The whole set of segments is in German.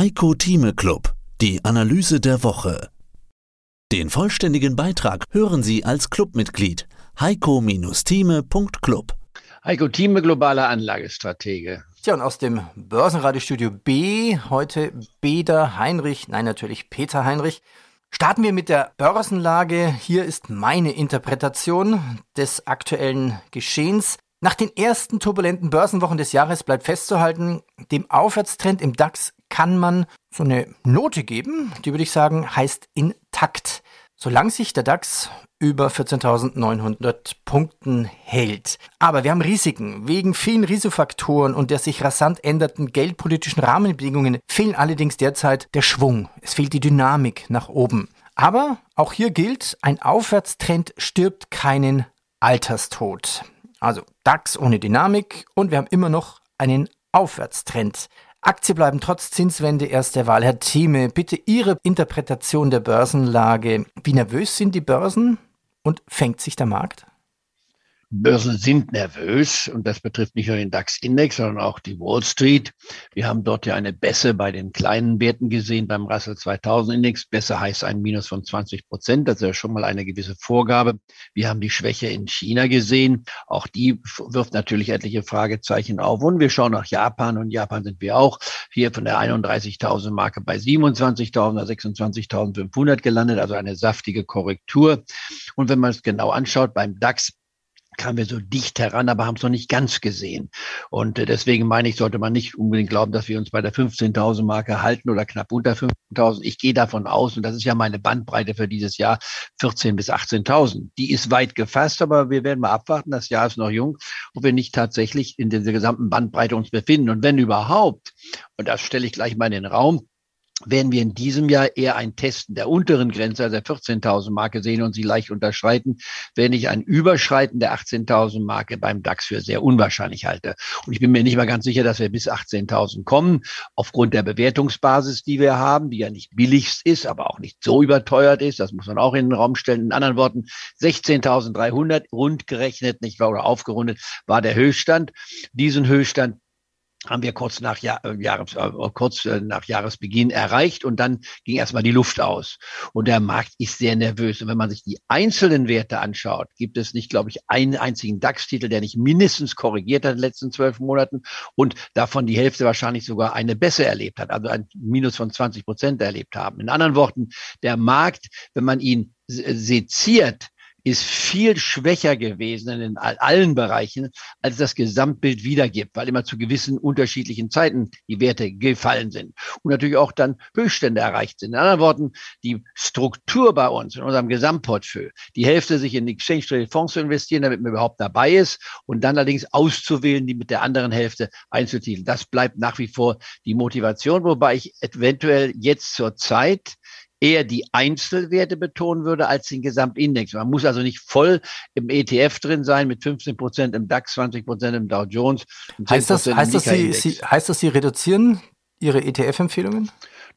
Heiko Thieme Club, die Analyse der Woche. Den vollständigen Beitrag hören Sie als Clubmitglied heiko-thieme.club. Heiko Thieme, globaler Anlagestratege. Tja, und aus dem Börsenradiostudio B, heute Beda Heinrich, nein, natürlich Peter Heinrich. Starten wir mit der Börsenlage. Hier ist meine Interpretation des aktuellen Geschehens. Nach den ersten turbulenten Börsenwochen des Jahres bleibt festzuhalten, dem Aufwärtstrend im DAX kann man so eine Note geben, die würde ich sagen heißt intakt, solange sich der DAX über 14.900 Punkten hält. Aber wir haben Risiken. Wegen vielen Risikofaktoren und der sich rasant ändernden geldpolitischen Rahmenbedingungen fehlen allerdings derzeit der Schwung. Es fehlt die Dynamik nach oben. Aber auch hier gilt, ein Aufwärtstrend stirbt keinen Alterstod. Also DAX ohne Dynamik und wir haben immer noch einen Aufwärtstrend. Aktien bleiben trotz Zinswende erst der Wahl. Herr Thieme, bitte Ihre Interpretation der Börsenlage. Wie nervös sind die Börsen und fängt sich der Markt? Börsen sind nervös und das betrifft nicht nur den DAX-Index, sondern auch die Wall Street. Wir haben dort ja eine Bässe bei den kleinen Werten gesehen beim Russell 2000-Index. Bässe heißt ein Minus von 20 Prozent. Das ist ja schon mal eine gewisse Vorgabe. Wir haben die Schwäche in China gesehen. Auch die wirft natürlich etliche Fragezeichen auf. Und wir schauen nach Japan und Japan sind wir auch hier von der 31.000 Marke bei 27.000 26.500 gelandet. Also eine saftige Korrektur. Und wenn man es genau anschaut, beim DAX kamen wir so dicht heran, aber haben es noch nicht ganz gesehen. Und äh, deswegen meine ich, sollte man nicht unbedingt glauben, dass wir uns bei der 15.000 Marke halten oder knapp unter 15.000. Ich gehe davon aus, und das ist ja meine Bandbreite für dieses Jahr, 14.000 bis 18.000. Die ist weit gefasst, aber wir werden mal abwarten. Das Jahr ist noch jung, ob wir nicht tatsächlich in dieser gesamten Bandbreite uns befinden. Und wenn überhaupt, und das stelle ich gleich mal in den Raum, werden wir in diesem Jahr eher ein Testen der unteren Grenze, also der 14.000 Marke sehen und sie leicht unterschreiten, wenn ich ein Überschreiten der 18.000 Marke beim DAX für sehr unwahrscheinlich halte. Und ich bin mir nicht mal ganz sicher, dass wir bis 18.000 kommen, aufgrund der Bewertungsbasis, die wir haben, die ja nicht billigst ist, aber auch nicht so überteuert ist. Das muss man auch in den Raum stellen. In anderen Worten, 16.300 rund gerechnet, nicht wahr, oder aufgerundet, war der Höchststand. Diesen Höchststand haben wir kurz nach, Jahr, äh, Jahres, äh, kurz äh, nach Jahresbeginn erreicht und dann ging erstmal die Luft aus. Und der Markt ist sehr nervös. Und wenn man sich die einzelnen Werte anschaut, gibt es nicht, glaube ich, einen einzigen DAX-Titel, der nicht mindestens korrigiert hat in den letzten zwölf Monaten und davon die Hälfte wahrscheinlich sogar eine Bässe erlebt hat, also ein Minus von 20 Prozent erlebt haben. In anderen Worten, der Markt, wenn man ihn seziert, ist viel schwächer gewesen in allen Bereichen, als das Gesamtbild wiedergibt, weil immer zu gewissen unterschiedlichen Zeiten die Werte gefallen sind und natürlich auch dann Höchststände erreicht sind. In anderen Worten, die Struktur bei uns, in unserem Gesamtportfolio, die Hälfte sich in Exchange Traded Fonds zu investieren, damit man überhaupt dabei ist und dann allerdings auszuwählen, die mit der anderen Hälfte einzutiteln. Das bleibt nach wie vor die Motivation, wobei ich eventuell jetzt zur Zeit eher die Einzelwerte betonen würde als den Gesamtindex. Man muss also nicht voll im ETF drin sein mit 15 Prozent im DAX, 20 Prozent im Dow Jones. Heißt das, heißt, das Sie, Sie, heißt das, Sie reduzieren Ihre ETF-Empfehlungen?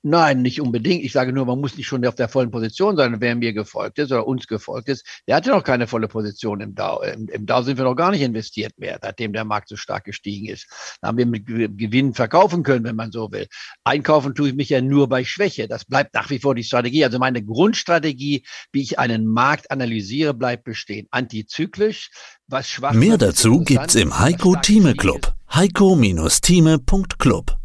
Nein, nicht unbedingt. Ich sage nur, man muss nicht schon auf der vollen Position sein. Wer mir gefolgt ist oder uns gefolgt ist, der hatte noch keine volle Position im Dow. Im, im Dow sind wir noch gar nicht investiert mehr, seitdem der Markt so stark gestiegen ist. Da haben wir mit Gewinn verkaufen können, wenn man so will. Einkaufen tue ich mich ja nur bei Schwäche. Das bleibt nach wie vor die Strategie. Also meine Grundstrategie, wie ich einen Markt analysiere, bleibt bestehen. Antizyklisch, was schwach Mehr dazu gibt's im Heiko Thieme Club. Heiko-Thieme.club